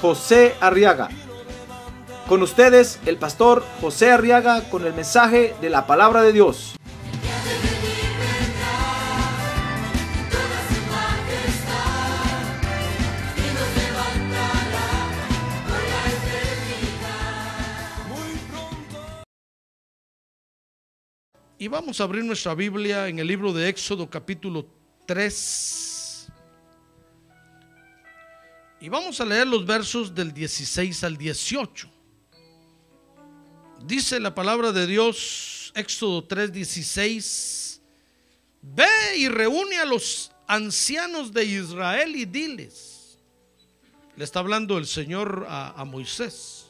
José Arriaga. Con ustedes, el pastor José Arriaga con el mensaje de la palabra de Dios. Y vamos a abrir nuestra Biblia en el libro de Éxodo capítulo 3. Y vamos a leer los versos del 16 al 18. Dice la palabra de Dios, Éxodo 3, 16. Ve y reúne a los ancianos de Israel y diles. Le está hablando el Señor a, a Moisés.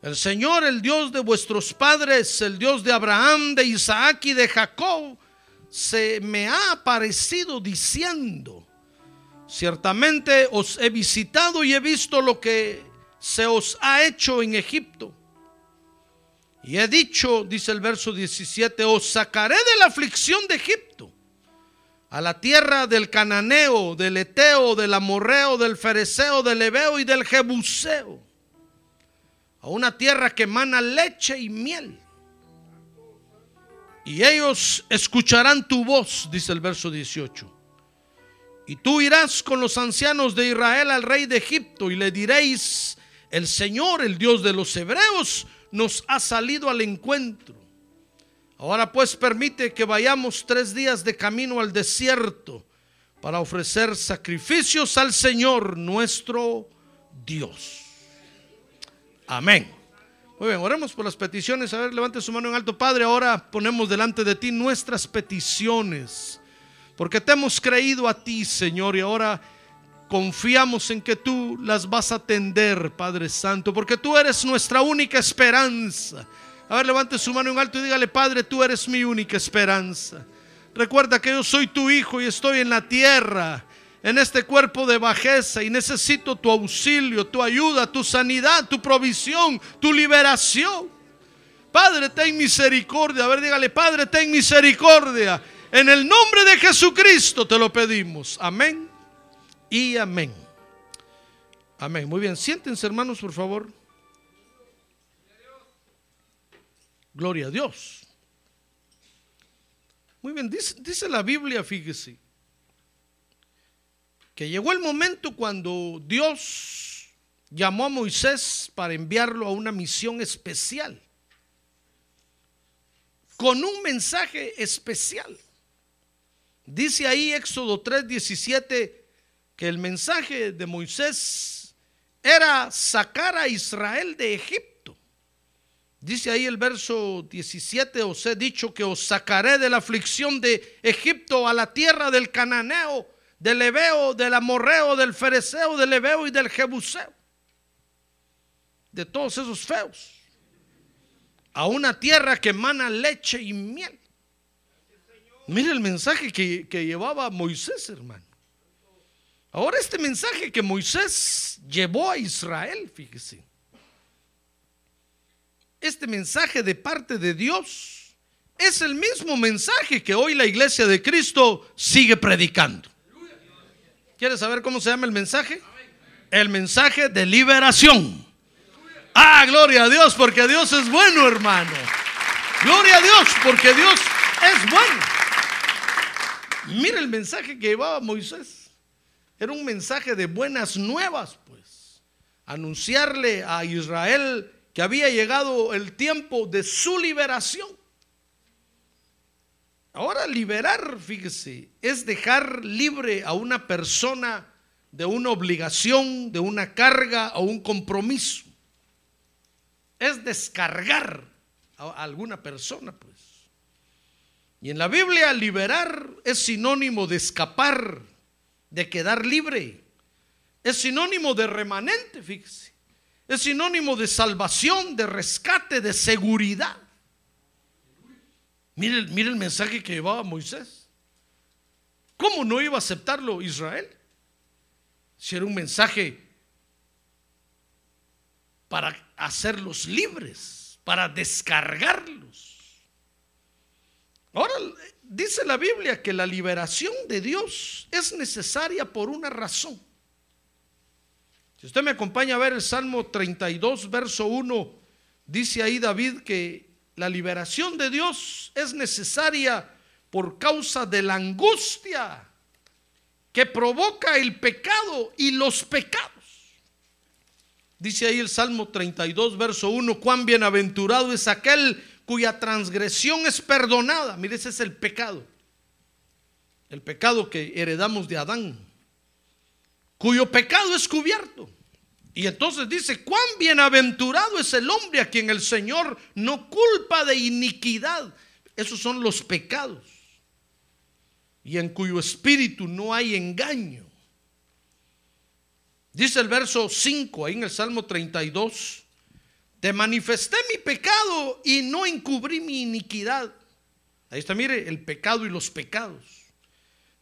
El Señor, el Dios de vuestros padres, el Dios de Abraham, de Isaac y de Jacob, se me ha aparecido diciendo, ciertamente os he visitado y he visto lo que se os ha hecho en Egipto. Y he dicho, dice el verso 17, os sacaré de la aflicción de Egipto, a la tierra del cananeo, del eteo, del amorreo, del fereceo, del ebeo y del jebuseo a una tierra que emana leche y miel. Y ellos escucharán tu voz, dice el verso 18. Y tú irás con los ancianos de Israel al rey de Egipto y le diréis, el Señor, el Dios de los hebreos, nos ha salido al encuentro. Ahora pues permite que vayamos tres días de camino al desierto para ofrecer sacrificios al Señor nuestro Dios. Amén. Muy bien, oremos por las peticiones. A ver, levante su mano en alto. Padre, ahora ponemos delante de ti nuestras peticiones. Porque te hemos creído a ti, Señor, y ahora confiamos en que tú las vas a atender, Padre Santo. Porque tú eres nuestra única esperanza. A ver, levante su mano en alto y dígale, Padre, tú eres mi única esperanza. Recuerda que yo soy tu hijo y estoy en la tierra en este cuerpo de bajeza y necesito tu auxilio, tu ayuda, tu sanidad, tu provisión, tu liberación. Padre, ten misericordia. A ver, dígale, Padre, ten misericordia. En el nombre de Jesucristo te lo pedimos. Amén y amén. Amén. Muy bien, siéntense hermanos, por favor. Gloria a Dios. Muy bien, dice, dice la Biblia, fíjese que llegó el momento cuando Dios llamó a Moisés para enviarlo a una misión especial, con un mensaje especial. Dice ahí Éxodo 3:17 que el mensaje de Moisés era sacar a Israel de Egipto. Dice ahí el verso 17, os he dicho que os sacaré de la aflicción de Egipto a la tierra del cananeo del Ebeo, del Amorreo, del Fereceo, del Ebeo y del Jebuseo. De todos esos feos. A una tierra que emana leche y miel. Mire el mensaje que, que llevaba Moisés, hermano. Ahora este mensaje que Moisés llevó a Israel, fíjese. Este mensaje de parte de Dios es el mismo mensaje que hoy la iglesia de Cristo sigue predicando. ¿Quieres saber cómo se llama el mensaje? El mensaje de liberación. Ah, gloria a Dios, porque Dios es bueno, hermano. Gloria a Dios, porque Dios es bueno. Mira el mensaje que llevaba Moisés. Era un mensaje de buenas nuevas, pues. Anunciarle a Israel que había llegado el tiempo de su liberación. Ahora liberar, fíjese, es dejar libre a una persona de una obligación, de una carga o un compromiso. Es descargar a alguna persona, pues. Y en la Biblia liberar es sinónimo de escapar, de quedar libre. Es sinónimo de remanente, fíjese. Es sinónimo de salvación, de rescate, de seguridad. Mire, mire el mensaje que llevaba Moisés. ¿Cómo no iba a aceptarlo Israel? Si era un mensaje para hacerlos libres, para descargarlos. Dice la Biblia que la liberación de Dios es necesaria por una razón. Si usted me acompaña a ver el Salmo 32, verso 1, dice ahí David que la liberación de Dios es necesaria por causa de la angustia que provoca el pecado y los pecados. Dice ahí el Salmo 32, verso 1, cuán bienaventurado es aquel cuya transgresión es perdonada. Mire, ese es el pecado. El pecado que heredamos de Adán cuyo pecado es cubierto. Y entonces dice, cuán bienaventurado es el hombre a quien el Señor no culpa de iniquidad. Esos son los pecados. Y en cuyo espíritu no hay engaño. Dice el verso 5 ahí en el Salmo 32, te manifesté mi pecado y no encubrí mi iniquidad. Ahí está, mire, el pecado y los pecados.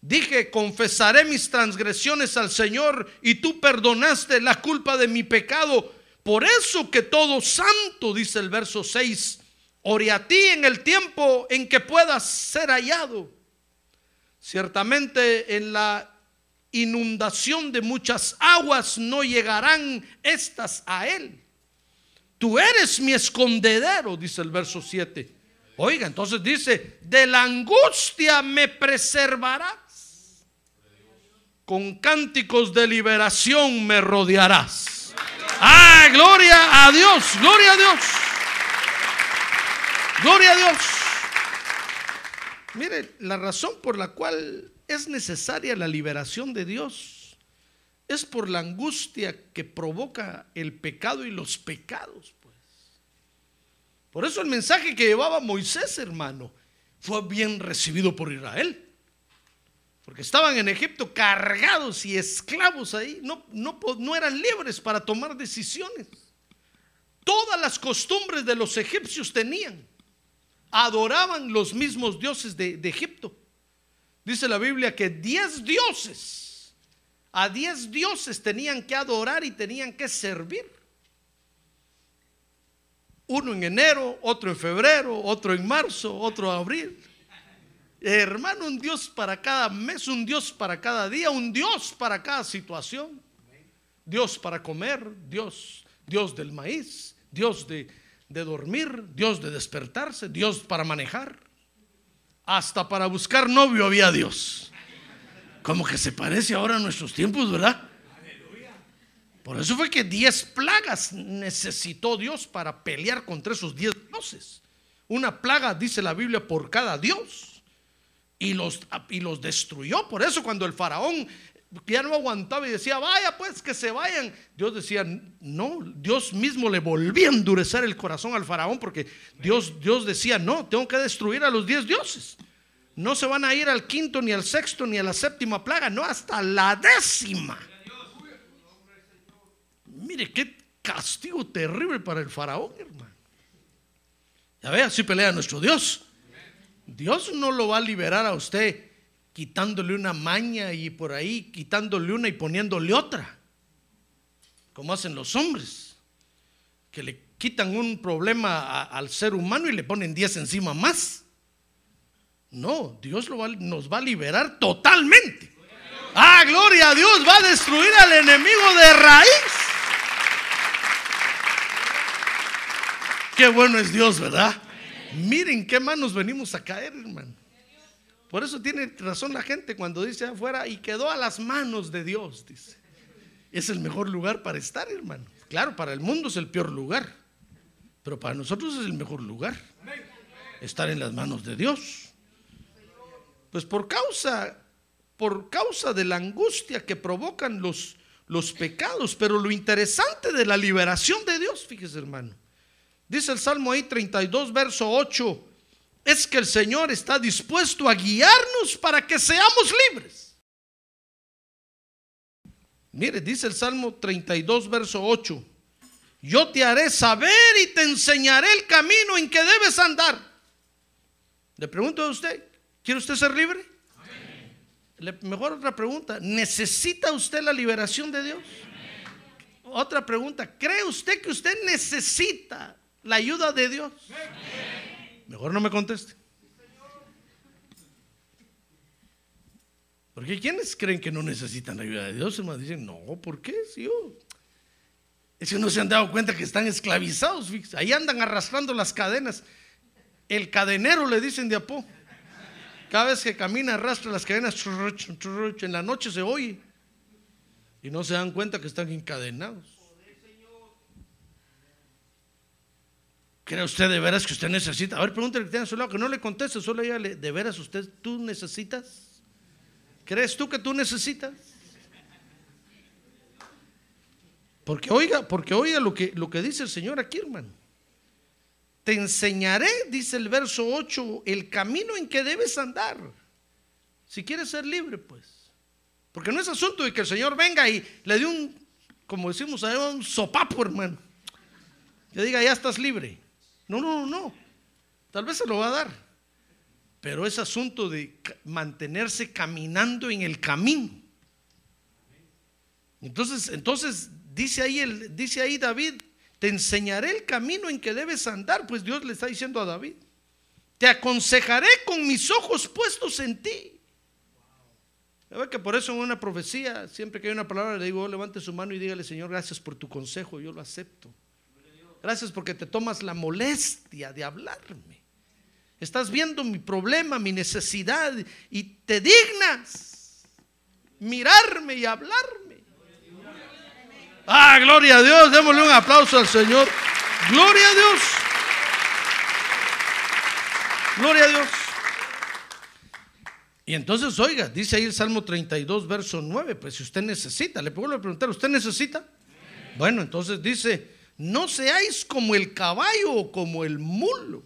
Dije, confesaré mis transgresiones al Señor y tú perdonaste la culpa de mi pecado. Por eso que todo santo, dice el verso 6, ore a ti en el tiempo en que puedas ser hallado. Ciertamente en la inundación de muchas aguas no llegarán estas a él. Tú eres mi escondedero, dice el verso 7. Oiga, entonces dice, de la angustia me preservarás con cánticos de liberación me rodearás. Ah, gloria a Dios, gloria a Dios. Gloria a Dios. Mire, la razón por la cual es necesaria la liberación de Dios es por la angustia que provoca el pecado y los pecados, pues. Por eso el mensaje que llevaba Moisés, hermano, fue bien recibido por Israel. Porque estaban en Egipto cargados y esclavos ahí. No, no, no eran libres para tomar decisiones. Todas las costumbres de los egipcios tenían. Adoraban los mismos dioses de, de Egipto. Dice la Biblia que diez dioses, a diez dioses tenían que adorar y tenían que servir. Uno en enero, otro en febrero, otro en marzo, otro en abril. Hermano, un Dios para cada mes, un Dios para cada día, un Dios para cada situación. Dios para comer, Dios, Dios del maíz, Dios de, de dormir, Dios de despertarse, Dios para manejar. Hasta para buscar novio había Dios. Como que se parece ahora a nuestros tiempos, ¿verdad? Por eso fue que diez plagas necesitó Dios para pelear contra esos diez dioses. Una plaga, dice la Biblia, por cada dios y los, y los destruyó. Por eso cuando el faraón ya no aguantaba y decía, vaya pues que se vayan, Dios decía, no, Dios mismo le volvía a endurecer el corazón al faraón porque Dios, Dios decía, no, tengo que destruir a los diez dioses. No se van a ir al quinto, ni al sexto, ni a la séptima plaga, no, hasta la décima. Mire qué castigo terrible para el faraón, hermano. Ya ve, así pelea nuestro Dios. Dios no lo va a liberar a usted quitándole una maña y por ahí quitándole una y poniéndole otra, como hacen los hombres, que le quitan un problema al ser humano y le ponen 10 encima más. No, Dios lo nos va a liberar totalmente. Ah, gloria a Dios, va a destruir al enemigo de raíz. Qué bueno es Dios, ¿verdad? Miren qué manos venimos a caer, hermano. Por eso tiene razón la gente cuando dice afuera y quedó a las manos de Dios, dice. Es el mejor lugar para estar, hermano. Claro, para el mundo es el peor lugar, pero para nosotros es el mejor lugar. Estar en las manos de Dios. Pues por causa por causa de la angustia que provocan los los pecados, pero lo interesante de la liberación de Dios, fíjese, hermano Dice el Salmo ahí 32, verso 8, es que el Señor está dispuesto a guiarnos para que seamos libres. Mire, dice el Salmo 32, verso 8, Yo te haré saber y te enseñaré el camino en que debes andar. Le pregunto a usted, ¿quiere usted ser libre? Mejor otra pregunta, ¿necesita usted la liberación de Dios? Otra pregunta, ¿cree usted que usted necesita la ayuda de Dios? Mejor no me conteste. Porque ¿quiénes creen que no necesitan la ayuda de Dios? Hermano, dicen, no, ¿por qué? Si yo... Es que no se han dado cuenta que están esclavizados. Ahí andan arrastrando las cadenas. El cadenero le dicen de Apó. Cada vez que camina arrastra las cadenas. En la noche se oye. Y no se dan cuenta que están encadenados. ¿Cree usted de veras que usted necesita? A ver, pregúntale que tiene a su lado, que no le conteste, solo ella le, ¿de veras usted, tú necesitas? ¿Crees tú que tú necesitas? Porque oiga, porque oiga lo que, lo que dice el Señor aquí, hermano. Te enseñaré, dice el verso 8, el camino en que debes andar. Si quieres ser libre, pues. Porque no es asunto de que el Señor venga y le dé un, como decimos ahí, un sopapo, hermano. Que diga, ya estás libre. No, no, no. Tal vez se lo va a dar. Pero es asunto de mantenerse caminando en el camino. Entonces, entonces dice ahí el, dice ahí David, te enseñaré el camino en que debes andar, pues Dios le está diciendo a David. Te aconsejaré con mis ojos puestos en ti. Ya ve que por eso en una profecía, siempre que hay una palabra, le digo, "Oh, levante su mano y dígale, Señor, gracias por tu consejo, yo lo acepto. Gracias porque te tomas la molestia de hablarme. Estás viendo mi problema, mi necesidad y te dignas mirarme y hablarme. Ah, gloria a Dios, démosle un aplauso al Señor. Gloria a Dios. Gloria a Dios. Y entonces, oiga, dice ahí el Salmo 32, verso 9, pues si usted necesita, le puedo preguntar, ¿usted necesita? Bueno, entonces dice, no seáis como el caballo o como el mulo.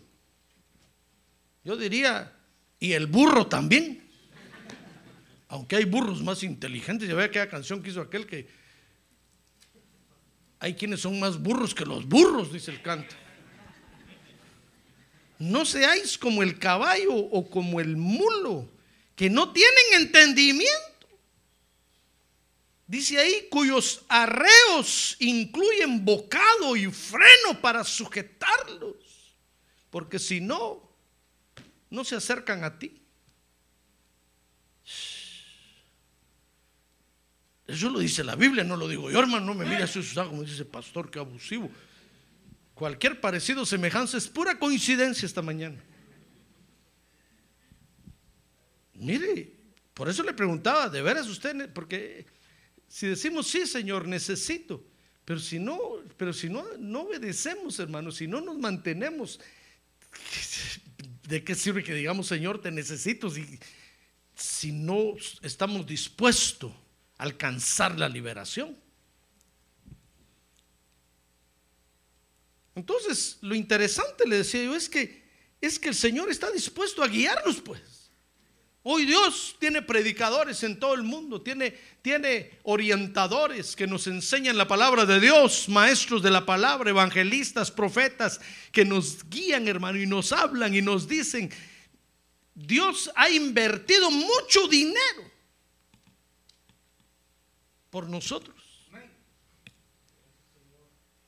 Yo diría, y el burro también. Aunque hay burros más inteligentes, ya ve aquella canción que hizo aquel que hay quienes son más burros que los burros, dice el canto. No seáis como el caballo o como el mulo, que no tienen entendimiento. Dice ahí, cuyos arreos incluyen bocado y freno para sujetarlos. Porque si no, no se acercan a ti. Eso lo dice la Biblia, no lo digo yo, hermano. No me mire así, usted como dice pastor, que abusivo. Cualquier parecido, semejanza es pura coincidencia esta mañana. Mire, por eso le preguntaba, ¿de veras usted? Porque si decimos sí, Señor, necesito, pero si no, pero si no, no obedecemos, hermano, si no nos mantenemos, ¿de qué sirve que digamos, Señor, te necesito si, si no estamos dispuestos alcanzar la liberación? Entonces, lo interesante, le decía yo, es que, es que el Señor está dispuesto a guiarnos, pues. Hoy Dios tiene predicadores en todo el mundo, tiene, tiene orientadores que nos enseñan la palabra de Dios, maestros de la palabra, evangelistas, profetas, que nos guían, hermano, y nos hablan y nos dicen, Dios ha invertido mucho dinero por nosotros.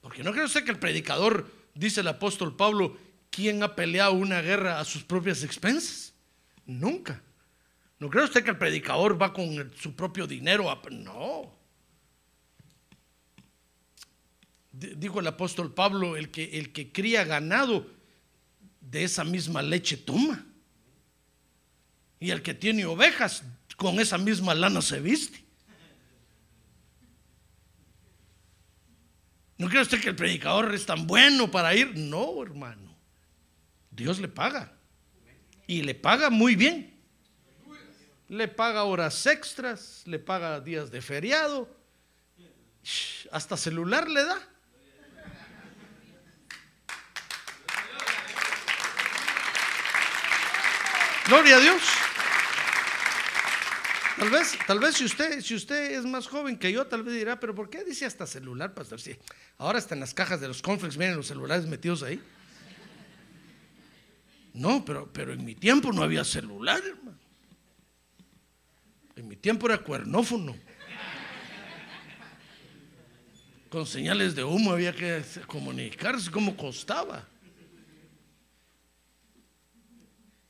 Porque no cree usted que el predicador, dice el apóstol Pablo, ¿quién ha peleado una guerra a sus propias expensas? Nunca. ¿No cree usted que el predicador va con su propio dinero? a- no. Dijo el apóstol Pablo, el que, el que cría ganado, de esa misma leche toma. Y el que tiene ovejas, con esa misma lana se viste. ¿No cree usted que el predicador es tan bueno para ir? No, hermano. Dios le paga. Y le paga muy bien. Le paga horas extras, le paga días de feriado. Hasta celular le da. Gloria a Dios. Tal vez, tal vez si usted, si usted es más joven que yo, tal vez dirá, pero ¿por qué dice hasta celular, pastor? Ahora están las cajas de los conflicts, miren los celulares metidos ahí. No, pero, pero en mi tiempo no había celular, hermano. En mi tiempo era cuernófono. Con señales de humo había que comunicarse, cómo costaba.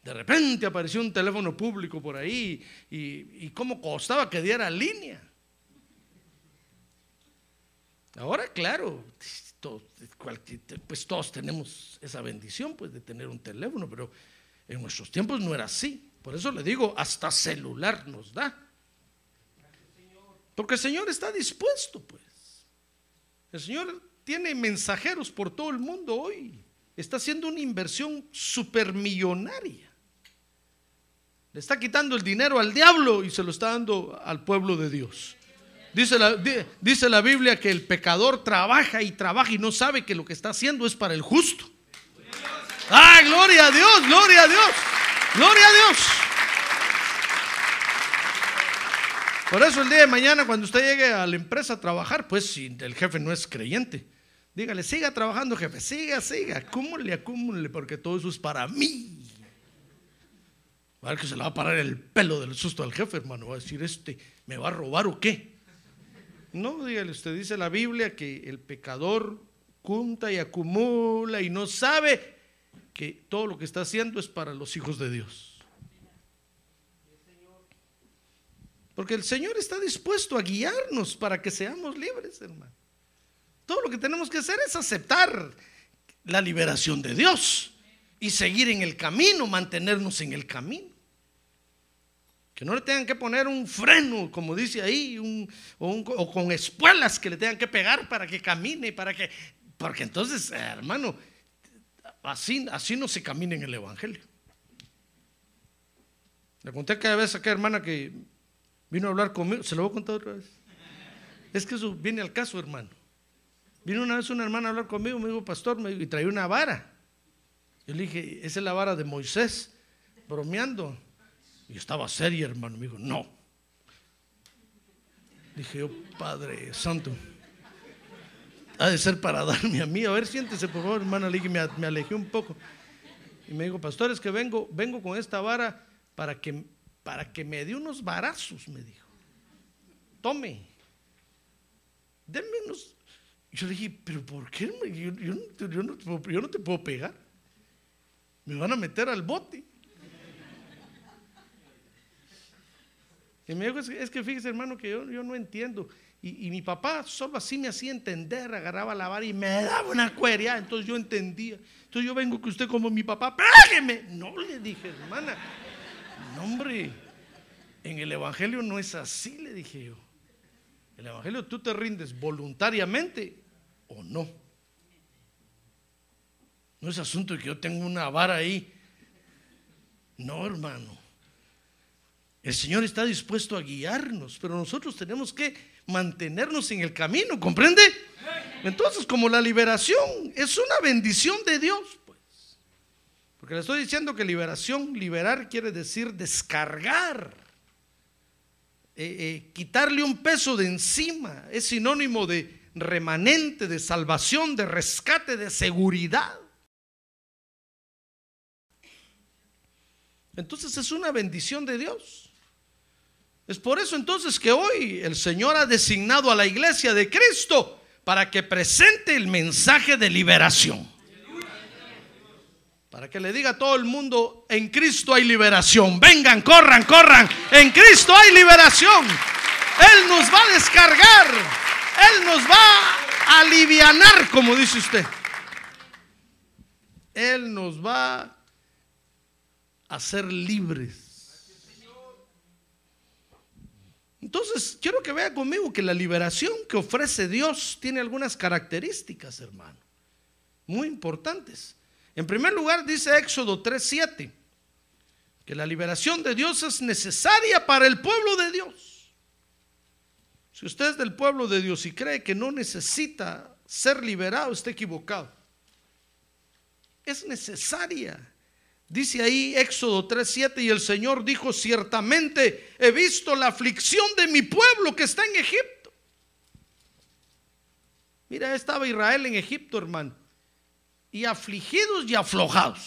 De repente apareció un teléfono público por ahí y, cómo costaba que diera línea. Ahora, claro, pues todos tenemos esa bendición pues, de tener un teléfono, pero en nuestros tiempos no era así. Por eso le digo, hasta celular nos da. Porque el Señor está dispuesto, pues. El Señor tiene mensajeros por todo el mundo hoy. Está haciendo una inversión supermillonaria. Le está quitando el dinero al diablo y se lo está dando al pueblo de Dios. Dice la, Biblia que el pecador trabaja y trabaja y no sabe que lo que está haciendo es para el justo. ¡Ah, gloria a Dios! ¡Gloria a Dios! ¡Gloria a Dios! Por eso el día de mañana cuando usted llegue a la empresa a trabajar, pues si el jefe no es creyente, dígale, siga trabajando jefe, siga, siga, acúmule, acúmule, porque todo eso es para mí. Va a ver que se le va a parar el pelo del susto al jefe, hermano. Va a decir, este, ¿me va a robar o qué? No, dígale, usted dice la Biblia que el pecador junta y acumula y no sabe que todo lo que está haciendo es para los hijos de Dios. Porque el Señor está dispuesto a guiarnos para que seamos libres, hermano. Todo lo que tenemos que hacer es aceptar la liberación de Dios y seguir en el camino, mantenernos en el camino. Que no le tengan que poner un freno, como dice ahí, un- o, un- o con espuelas que le tengan que pegar para que camine, para que, porque entonces, hermano, así, así no se camina en el Evangelio. Le conté cada vez a aquella hermana que vino a hablar conmigo, se lo voy a contar otra vez. Es que eso viene al caso, hermano. Vino una vez una hermana a hablar conmigo, me dijo, pastor, me dijo, y traía una vara. Yo le dije, esa es la vara de Moisés, bromeando. Y estaba seria, hermano. Me dijo, no. Dije yo, Padre Santo, ha de ser para darme a mí. A ver, siéntese, por favor, hermana. Le dije, me, alejé un poco. Y me dijo, pastor, es que vengo, vengo con esta vara para que, para que me dé unos varazos, me dijo. Tome. Denme unos. Yo le dije, pero ¿por qué? yo no te puedo pegar. Me van a meter al bote. Y me dijo, es que, es que fíjese hermano que yo, no entiendo. Y, mi papá solo así me hacía entender, agarraba la vara y me daba una cueria, entonces yo entendía. Entonces yo vengo que usted como mi papá, pégueme. No le dije, hermana. No, hombre, en el Evangelio no es así, le dije yo. En el Evangelio tú te rindes voluntariamente o no. No es asunto de que yo tengo una vara ahí. No, hermano. El Señor está dispuesto a guiarnos, pero nosotros tenemos que mantenernos en el camino, ¿comprende? Entonces, como la liberación es una bendición de Dios, pues. Porque le estoy diciendo que liberación, liberar quiere decir descargar, eh, eh, quitarle un peso de encima, es sinónimo de remanente, de salvación, de rescate, de seguridad. Entonces es una bendición de Dios. Es por eso entonces que hoy el Señor ha designado a la iglesia de Cristo para que presente el mensaje de liberación. Para que le diga a todo el mundo, en Cristo hay liberación. Vengan, corran, corran. En Cristo hay liberación. Él nos va a descargar. Él nos va a alivianar, como dice usted. Él nos va a ser libres. Entonces, quiero que vea conmigo que la liberación que ofrece Dios tiene algunas características, hermano, muy importantes. En primer lugar, dice Éxodo 3:7, que la liberación de Dios es necesaria para el pueblo de Dios. Si usted es del pueblo de Dios y cree que no necesita ser liberado, está equivocado. Es necesaria Dice ahí Éxodo 3:7 y el Señor dijo, ciertamente he visto la aflicción de mi pueblo que está en Egipto. Mira, estaba Israel en Egipto, hermano, y afligidos y aflojados.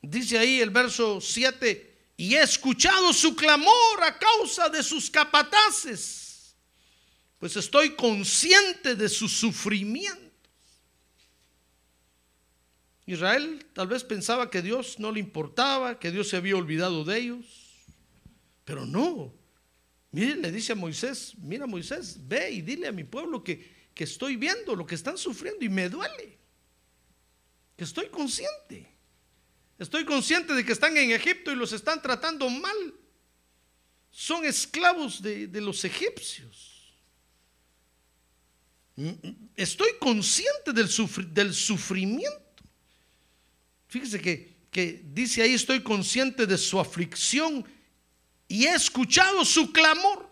Dice ahí el verso 7, y he escuchado su clamor a causa de sus capataces, pues estoy consciente de su sufrimiento. Israel tal vez pensaba que Dios no le importaba, que Dios se había olvidado de ellos, pero no. Mire, le dice a Moisés, mira Moisés, ve y dile a mi pueblo que, que estoy viendo lo que están sufriendo y me duele, que estoy consciente. Estoy consciente de que están en Egipto y los están tratando mal. Son esclavos de, de los egipcios. Estoy consciente del, del sufrimiento. Fíjese que, que dice ahí, estoy consciente de su aflicción y he escuchado su clamor.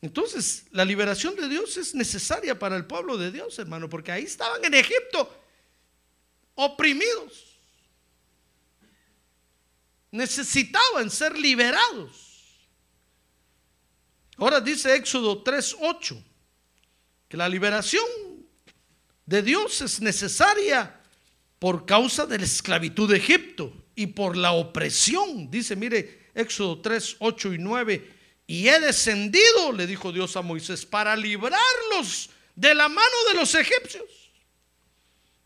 Entonces, la liberación de Dios es necesaria para el pueblo de Dios, hermano, porque ahí estaban en Egipto oprimidos. Necesitaban ser liberados. Ahora dice Éxodo 3:8 que la liberación de Dios es necesaria por causa de la esclavitud de Egipto y por la opresión. Dice, mire, Éxodo 3, 8 y 9. Y he descendido, le dijo Dios a Moisés, para librarlos de la mano de los egipcios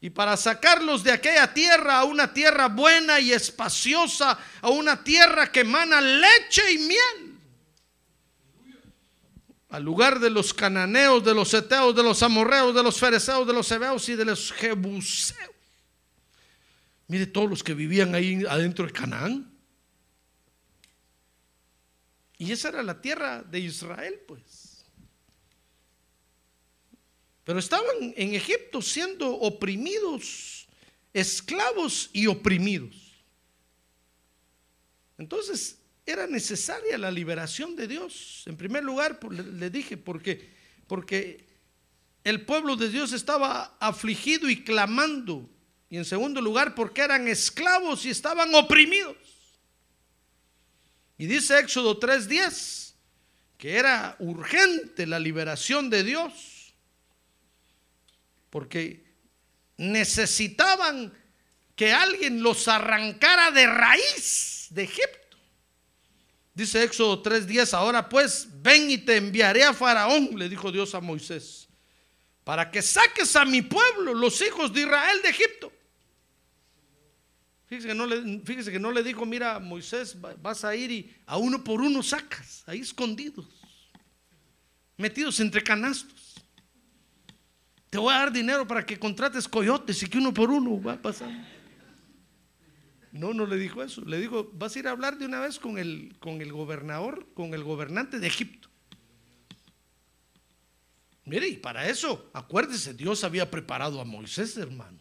y para sacarlos de aquella tierra a una tierra buena y espaciosa, a una tierra que emana leche y miel al lugar de los cananeos, de los eteos, de los amorreos, de los fereceos, de los hebeos y de los jebuseos. Mire todos los que vivían ahí adentro de Canaán. Y esa era la tierra de Israel, pues. Pero estaban en Egipto siendo oprimidos, esclavos y oprimidos. Entonces, era necesaria la liberación de Dios. En primer lugar, le, le dije, porque, porque el pueblo de Dios estaba afligido y clamando. Y en segundo lugar, porque eran esclavos y estaban oprimidos. Y dice Éxodo 3:10 que era urgente la liberación de Dios, porque necesitaban que alguien los arrancara de raíz de Egipto. Dice Éxodo 3:10, ahora pues ven y te enviaré a Faraón, le dijo Dios a Moisés, para que saques a mi pueblo, los hijos de Israel de Egipto. Fíjese que no le, fíjese que no le dijo, mira Moisés, va- vas a ir y a uno por uno sacas, ahí escondidos, metidos entre canastos. Te voy a dar dinero para que contrates coyotes y que uno por uno va pasar. No, no le dijo eso. Le dijo, vas a ir a hablar de una vez con el, con el gobernador, con el gobernante de Egipto. Mire, y para eso, acuérdese, Dios había preparado a Moisés, hermano.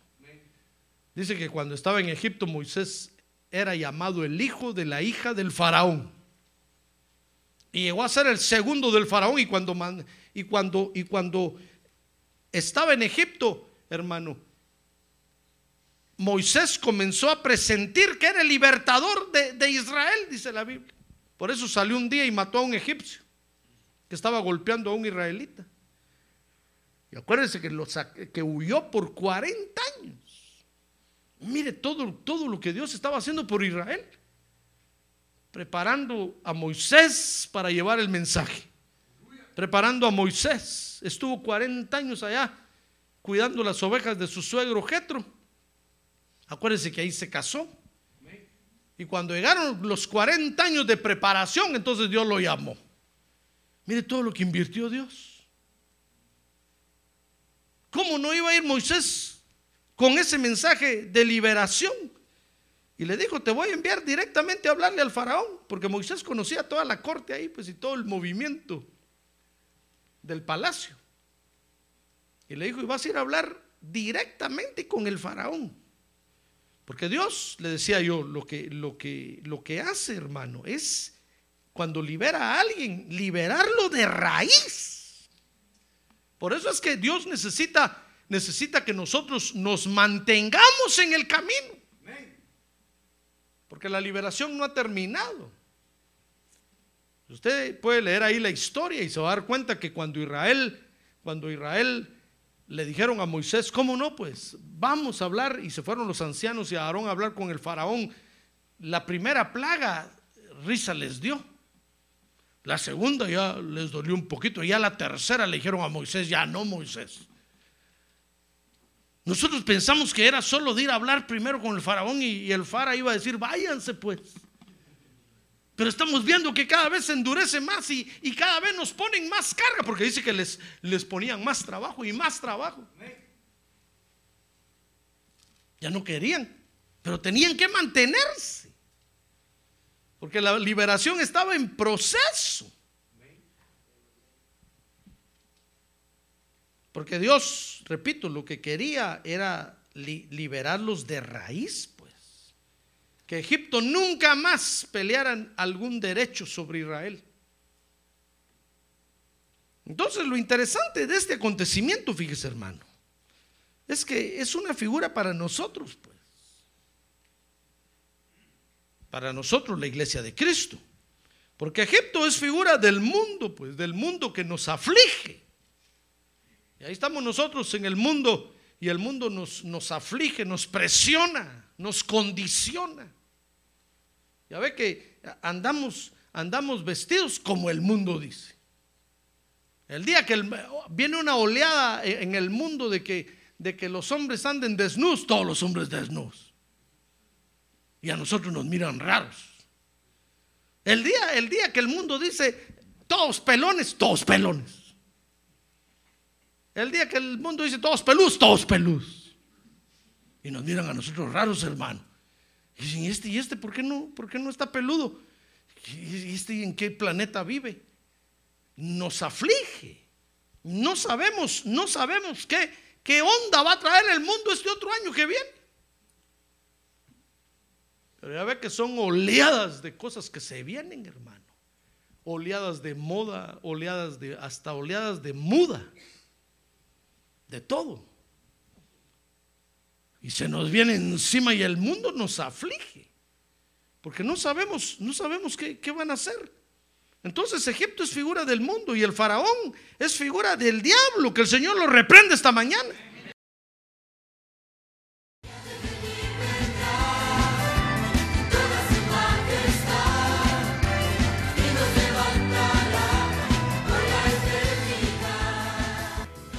Dice que cuando estaba en Egipto, Moisés era llamado el hijo de la hija del faraón. Y llegó a ser el segundo del faraón. Y cuando, y cuando, y cuando estaba en Egipto, hermano, Moisés comenzó a presentir que era el libertador de, Israel, dice la Biblia. Por eso salió un día y mató a un egipcio que estaba golpeando a un israelita. Y acuérdense que, que huyó por 40 años. Mire todo, todo lo que Dios estaba haciendo por Israel. Preparando a Moisés para llevar el mensaje. Preparando a Moisés. Estuvo 40 años allá cuidando las ovejas de su suegro Jetro. Acuérdense que ahí se casó. Y cuando llegaron los 40 años de preparación, entonces Dios lo llamó. Mire todo lo que invirtió Dios. ¿Cómo no iba a ir Moisés con ese mensaje de liberación? Y le dijo, te voy a enviar directamente a hablarle al faraón, porque Moisés conocía toda la corte ahí, pues y todo el movimiento del palacio. Y le dijo, y vas a ir a hablar directamente con el faraón. Porque Dios, le decía yo, lo que, lo que, lo que hace, hermano, es cuando libera a alguien, liberarlo de raíz. Por eso es que Dios necesita necesita que nosotros nos mantengamos en el camino. Porque la liberación no ha terminado. Usted puede leer ahí la historia y se va a dar cuenta que cuando Israel, cuando Israel le dijeron a Moisés, ¿cómo no? Pues vamos a hablar. Y se fueron los ancianos y a Aarón a hablar con el faraón. La primera plaga, risa les dio. La segunda ya les dolió un poquito. Ya la tercera le dijeron a Moisés, ya no Moisés. Nosotros pensamos que era solo de ir a hablar primero con el faraón y, el fara iba a decir, váyanse pues. Pero estamos viendo que cada vez se endurece más y, cada vez nos ponen más carga, porque dice que les, les ponían más trabajo y más trabajo. Ya no querían, pero tenían que mantenerse. Porque la liberación estaba en proceso. Porque Dios, repito, lo que quería era liberarlos de raíz. Que Egipto nunca más pelearan algún derecho sobre Israel. Entonces lo interesante de este acontecimiento, fíjese hermano, es que es una figura para nosotros, pues. Para nosotros la iglesia de Cristo. Porque Egipto es figura del mundo, pues, del mundo que nos aflige. Y ahí estamos nosotros en el mundo y el mundo nos, nos aflige, nos presiona, nos condiciona. Ya ve que andamos, andamos vestidos como el mundo dice. El día que viene una oleada en el mundo de que, de que los hombres anden desnudos, todos los hombres desnudos. Y a nosotros nos miran raros. El día, el día que el mundo dice, todos pelones, todos pelones. El día que el mundo dice todos pelús, todos pelús. Y nos miran a nosotros raros, hermano. Y dicen, ¿y este, y este por qué no, por qué no está peludo? ¿Y este en qué planeta vive? Nos aflige. No sabemos, no sabemos qué, qué onda va a traer el mundo este otro año que viene. Pero ya ve que son oleadas de cosas que se vienen, hermano. Oleadas de moda, oleadas de, hasta oleadas de muda de todo. Y se nos viene encima y el mundo nos aflige. Porque no sabemos, no sabemos qué, qué van a hacer. Entonces Egipto es figura del mundo y el faraón es figura del diablo, que el Señor lo reprende esta mañana.